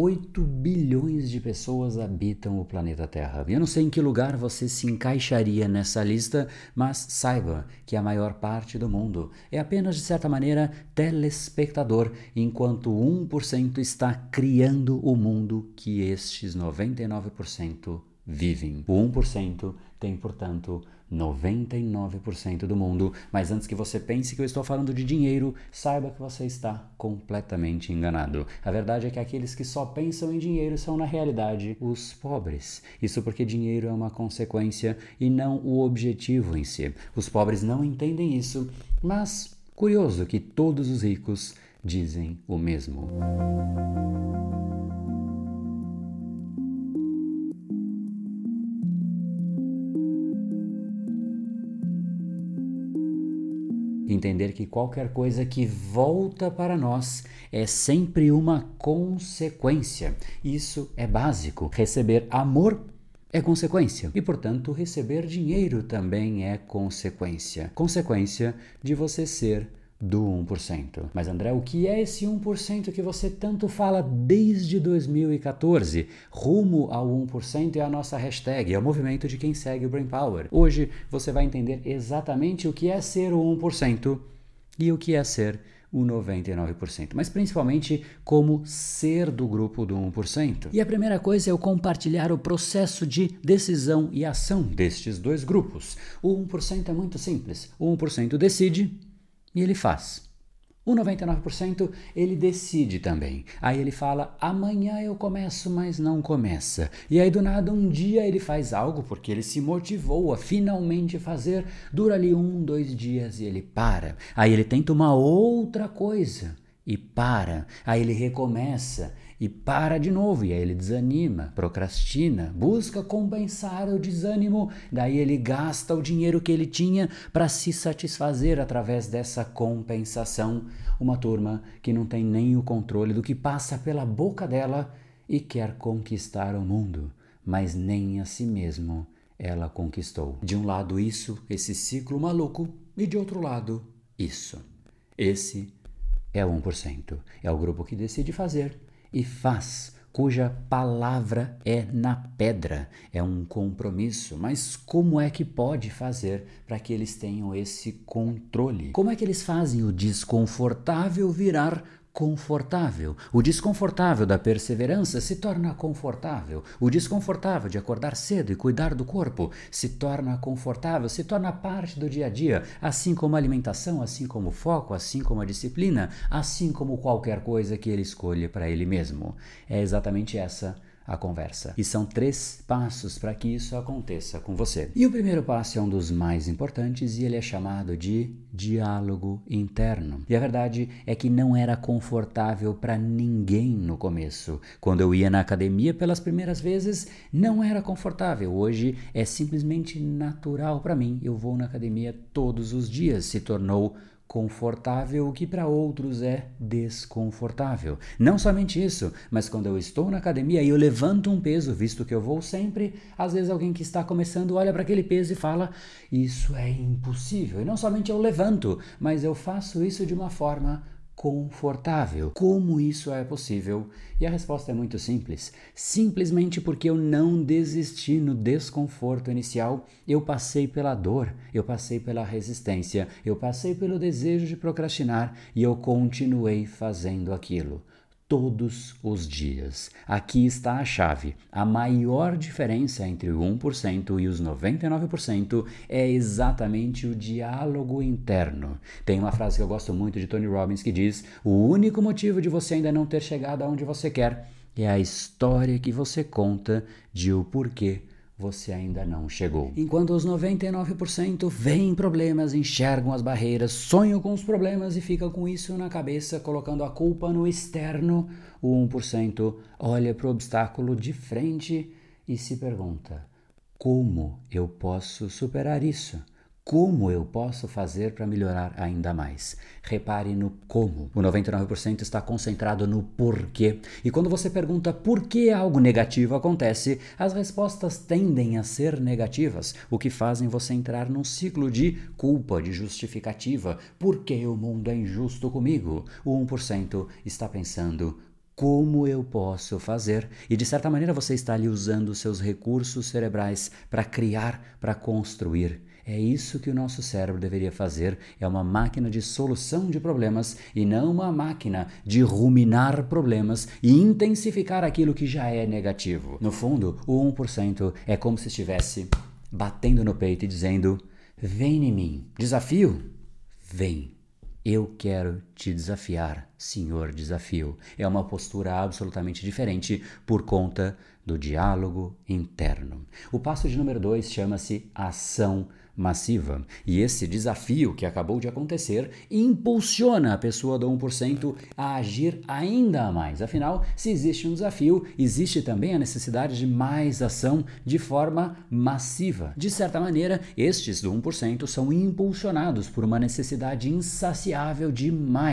8 bilhões de pessoas habitam o planeta Terra. Eu não sei em que lugar você se encaixaria nessa lista, mas saiba que a maior parte do mundo é apenas, de certa maneira, telespectador, enquanto 1% está criando o mundo que estes 99% vivem. O 1% tem, portanto, 99% do mundo. Mas antes que você pense que eu estou falando de dinheiro, saiba que você está completamente enganado. A verdade é que aqueles que só pensam em dinheiro são, na realidade, os pobres. Isso porque dinheiro é uma consequência e não o objetivo em si. Os pobres não entendem isso, mas curioso que todos os ricos dizem o mesmo. Entender que qualquer coisa que volta para nós é sempre uma consequência. Isso é básico. Receber amor é consequência e, portanto, receber dinheiro também é consequência. Consequência de você ser do 1%. Mas André, o que é esse 1% que você tanto fala desde 2014? Rumo ao 1% é a nossa hashtag, é o movimento de quem segue o Brain Power. Hoje você vai entender exatamente o que é ser o 1% e o que é ser o 99%, mas principalmente como ser do grupo do 1%. E a primeira coisa é eu compartilhar o processo de decisão e ação destes dois grupos. O 1% é muito simples. O 1% decide e ele faz. O 99% ele decide também. Aí ele fala: amanhã eu começo, mas não começa. E aí do nada um dia ele faz algo porque ele se motivou a finalmente fazer. Dura ali um, dois dias e ele para. Aí ele tenta uma outra coisa e para. Aí ele recomeça e para de novo, e aí ele desanima, procrastina, busca compensar o desânimo, daí ele gasta o dinheiro que ele tinha para se satisfazer através dessa compensação. Uma turma que não tem nem o controle do que passa pela boca dela e quer conquistar o mundo, mas nem a si mesmo ela conquistou. De um lado, isso, esse ciclo maluco, e de outro lado, isso. Esse é o 1%. É o grupo que decide fazer e faz, cuja palavra é na pedra, é um compromisso. Mas como é que pode fazer para que eles tenham esse controle? Como é que eles fazem o desconfortável virar confortável. O desconfortável da perseverança se torna confortável. O desconfortável de acordar cedo e cuidar do corpo se torna confortável, se torna parte do dia a dia, assim como a alimentação, assim como o foco, assim como a disciplina, assim como qualquer coisa que ele escolha para ele mesmo. É exatamente essa a conversa. E são três passos para que isso aconteça com você. E o primeiro passo é um dos mais importantes e ele é chamado de diálogo interno. E a verdade é que não era confortável para ninguém no começo. Quando eu ia na academia pelas primeiras vezes, não era confortável. Hoje é simplesmente natural para mim. Eu vou na academia todos os dias. Se tornou confortável, o que para outros é desconfortável. Não somente isso, mas quando eu estou na academia e eu levanto um peso, visto que eu vou sempre, às vezes alguém que está começando olha para aquele peso e fala: Isso é impossível. E não somente eu levanto, mas eu faço isso de uma forma confortável. Como isso é possível? E a resposta é muito simples. Simplesmente porque eu não desisti no desconforto inicial, eu passei pela dor, eu passei pela resistência, eu passei pelo desejo de procrastinar e eu continuei fazendo aquilo todos os dias. Aqui está a chave. A maior diferença entre o 1% e os 99% é exatamente o diálogo interno. Tem uma frase que eu gosto muito de Tony Robbins que diz: "O único motivo de você ainda não ter chegado aonde você quer é a história que você conta de o porquê você ainda não chegou. Enquanto os 99% veem problemas, enxergam as barreiras, sonham com os problemas e ficam com isso na cabeça, colocando a culpa no externo, o 1% olha para o obstáculo de frente e se pergunta: como eu posso superar isso? Como eu posso fazer para melhorar ainda mais. Repare no como. O 99% está concentrado no porquê. E quando você pergunta por que algo negativo acontece, as respostas tendem a ser negativas, o que fazem você entrar num ciclo de culpa, de justificativa. Por que o mundo é injusto comigo? O 1% está pensando como eu posso fazer? E de certa maneira você está ali usando seus recursos cerebrais para criar, para construir. É isso que o nosso cérebro deveria fazer. É uma máquina de solução de problemas e não uma máquina de ruminar problemas e intensificar aquilo que já é negativo. No fundo, o 1% é como se estivesse batendo no peito e dizendo: Vem em mim. Desafio? Vem. Eu quero te desafiar, senhor desafio. É uma postura absolutamente diferente por conta do diálogo interno. O passo de número dois chama-se ação massiva. E esse desafio que acabou de acontecer impulsiona a pessoa do 1% a agir ainda mais. Afinal, se existe um desafio, existe também a necessidade de mais ação de forma massiva. De certa maneira, estes do 1% são impulsionados por uma necessidade insaciável de mais,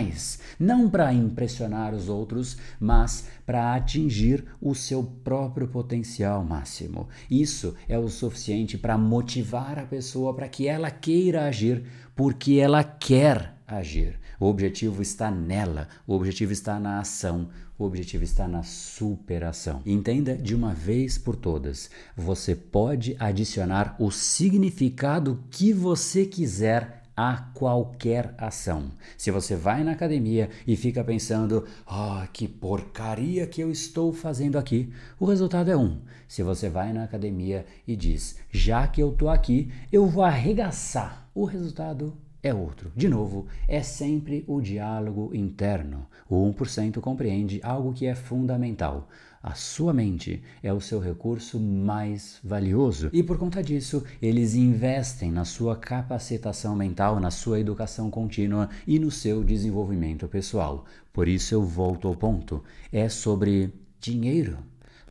não para impressionar os outros, mas para atingir o seu próprio potencial máximo. Isso é o suficiente para motivar a pessoa para que ela queira agir, porque ela quer agir. O objetivo está nela, o objetivo está na ação, o objetivo está na superação. Entenda de uma vez por todas: você pode adicionar o significado que você quiser a qualquer ação. Se você vai na academia e fica pensando, ah, oh, que porcaria que eu estou fazendo aqui, o resultado é um. Se você vai na academia e diz, já que eu estou aqui, eu vou arregaçar, o resultado é outro. De novo, é sempre o diálogo interno. O 1% compreende algo que é fundamental. A sua mente é o seu recurso mais valioso e por conta disso, eles investem na sua capacitação mental, na sua educação contínua e no seu desenvolvimento pessoal. Por isso eu volto ao ponto. É sobre dinheiro.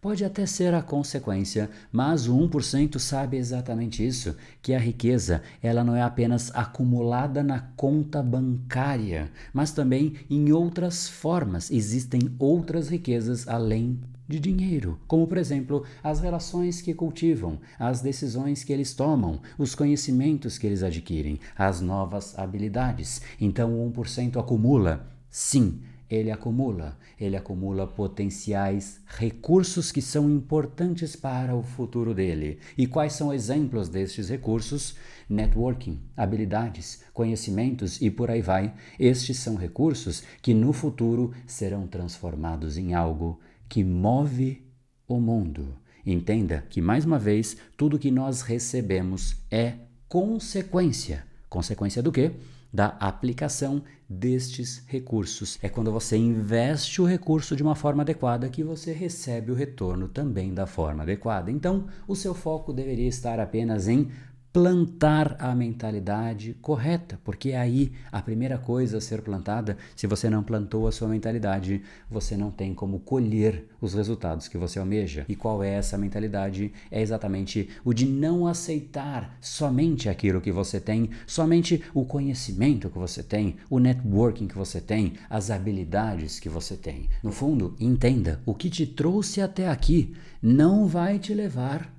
Pode até ser a consequência, mas o 1% sabe exatamente isso, que a riqueza, ela não é apenas acumulada na conta bancária, mas também em outras formas. Existem outras riquezas além de dinheiro, como por exemplo as relações que cultivam, as decisões que eles tomam, os conhecimentos que eles adquirem, as novas habilidades. Então o 1% acumula, sim, ele acumula, ele acumula potenciais recursos que são importantes para o futuro dele. E quais são exemplos destes recursos? Networking, habilidades, conhecimentos e por aí vai. Estes são recursos que no futuro serão transformados em algo que move o mundo. Entenda que, mais uma vez, tudo que nós recebemos é consequência. Consequência do quê? Da aplicação destes recursos. É quando você investe o recurso de uma forma adequada que você recebe o retorno também da forma adequada. Então, o seu foco deveria estar apenas em plantar a mentalidade correta, porque é aí a primeira coisa a ser plantada. Se você não plantou a sua mentalidade, você não tem como colher os resultados que você almeja. E qual é essa mentalidade? É exatamente o de não aceitar somente aquilo que você tem, somente o conhecimento que você tem, o networking que você tem, as habilidades que você tem. No fundo, entenda, o que te trouxe até aqui não vai te levar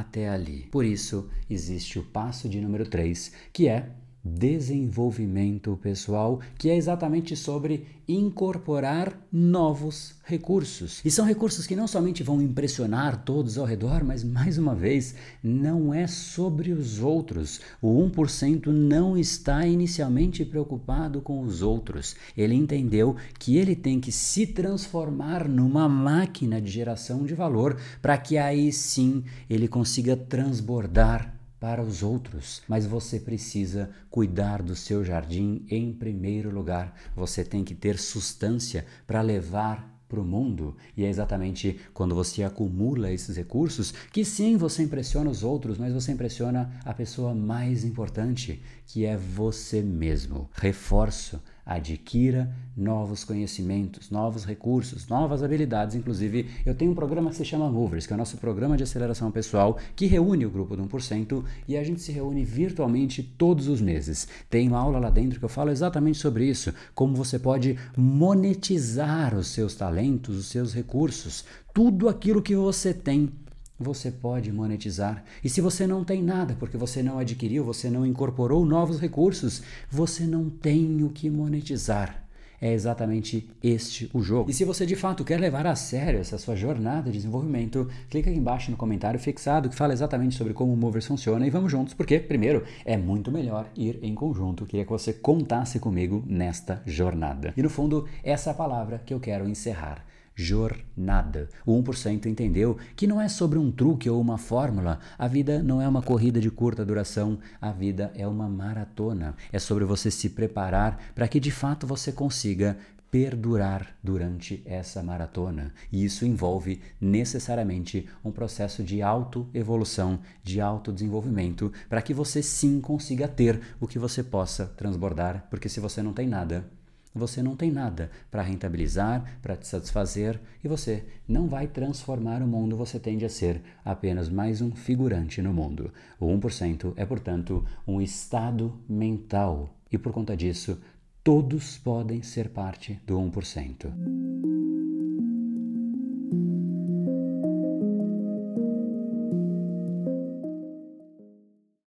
até ali. Por isso, existe o passo de número 3, que é desenvolvimento pessoal, que é exatamente sobre incorporar novos recursos. E são recursos que não somente vão impressionar todos ao redor, mas mais uma vez, não é sobre os outros. O 1% não está inicialmente preocupado com os outros. Ele entendeu que ele tem que se transformar numa máquina de geração de valor para que aí sim ele consiga transbordar para os outros, mas você precisa cuidar do seu jardim em primeiro lugar. Você tem que ter substância para levar para o mundo. E é exatamente quando você acumula esses recursos que sim, você impressiona os outros, mas você impressiona a pessoa mais importante, que é você mesmo. Reforço adquira novos conhecimentos, novos recursos, novas habilidades. Inclusive, eu tenho um programa que se chama Movers, que é o nosso programa de aceleração pessoal, que reúne o grupo do 1% e a gente se reúne virtualmente todos os meses. Tem uma aula lá dentro que eu falo exatamente sobre isso, como você pode monetizar os seus talentos, os seus recursos, tudo aquilo que você tem você pode monetizar. E se você não tem nada, porque você não adquiriu, você não incorporou novos recursos, você não tem o que monetizar. É exatamente este o jogo. E se você de fato quer levar a sério essa sua jornada de desenvolvimento, clica aqui embaixo no comentário fixado que fala exatamente sobre como o Movers funciona e vamos juntos, porque, primeiro, é muito melhor ir em conjunto. Queria que você contasse comigo nesta jornada. E no fundo, essa é a palavra que eu quero encerrar jornada. O 1% entendeu que não é sobre um truque ou uma fórmula. A vida não é uma corrida de curta duração, a vida é uma maratona. É sobre você se preparar para que de fato você consiga perdurar durante essa maratona. E isso envolve necessariamente um processo de autoevolução, de autodesenvolvimento, para que você sim consiga ter o que você possa transbordar, porque se você não tem nada, você não tem nada para rentabilizar, para te satisfazer e você não vai transformar o mundo, você tende a ser apenas mais um figurante no mundo. O 1% é, portanto, um estado mental e por conta disso, todos podem ser parte do 1%.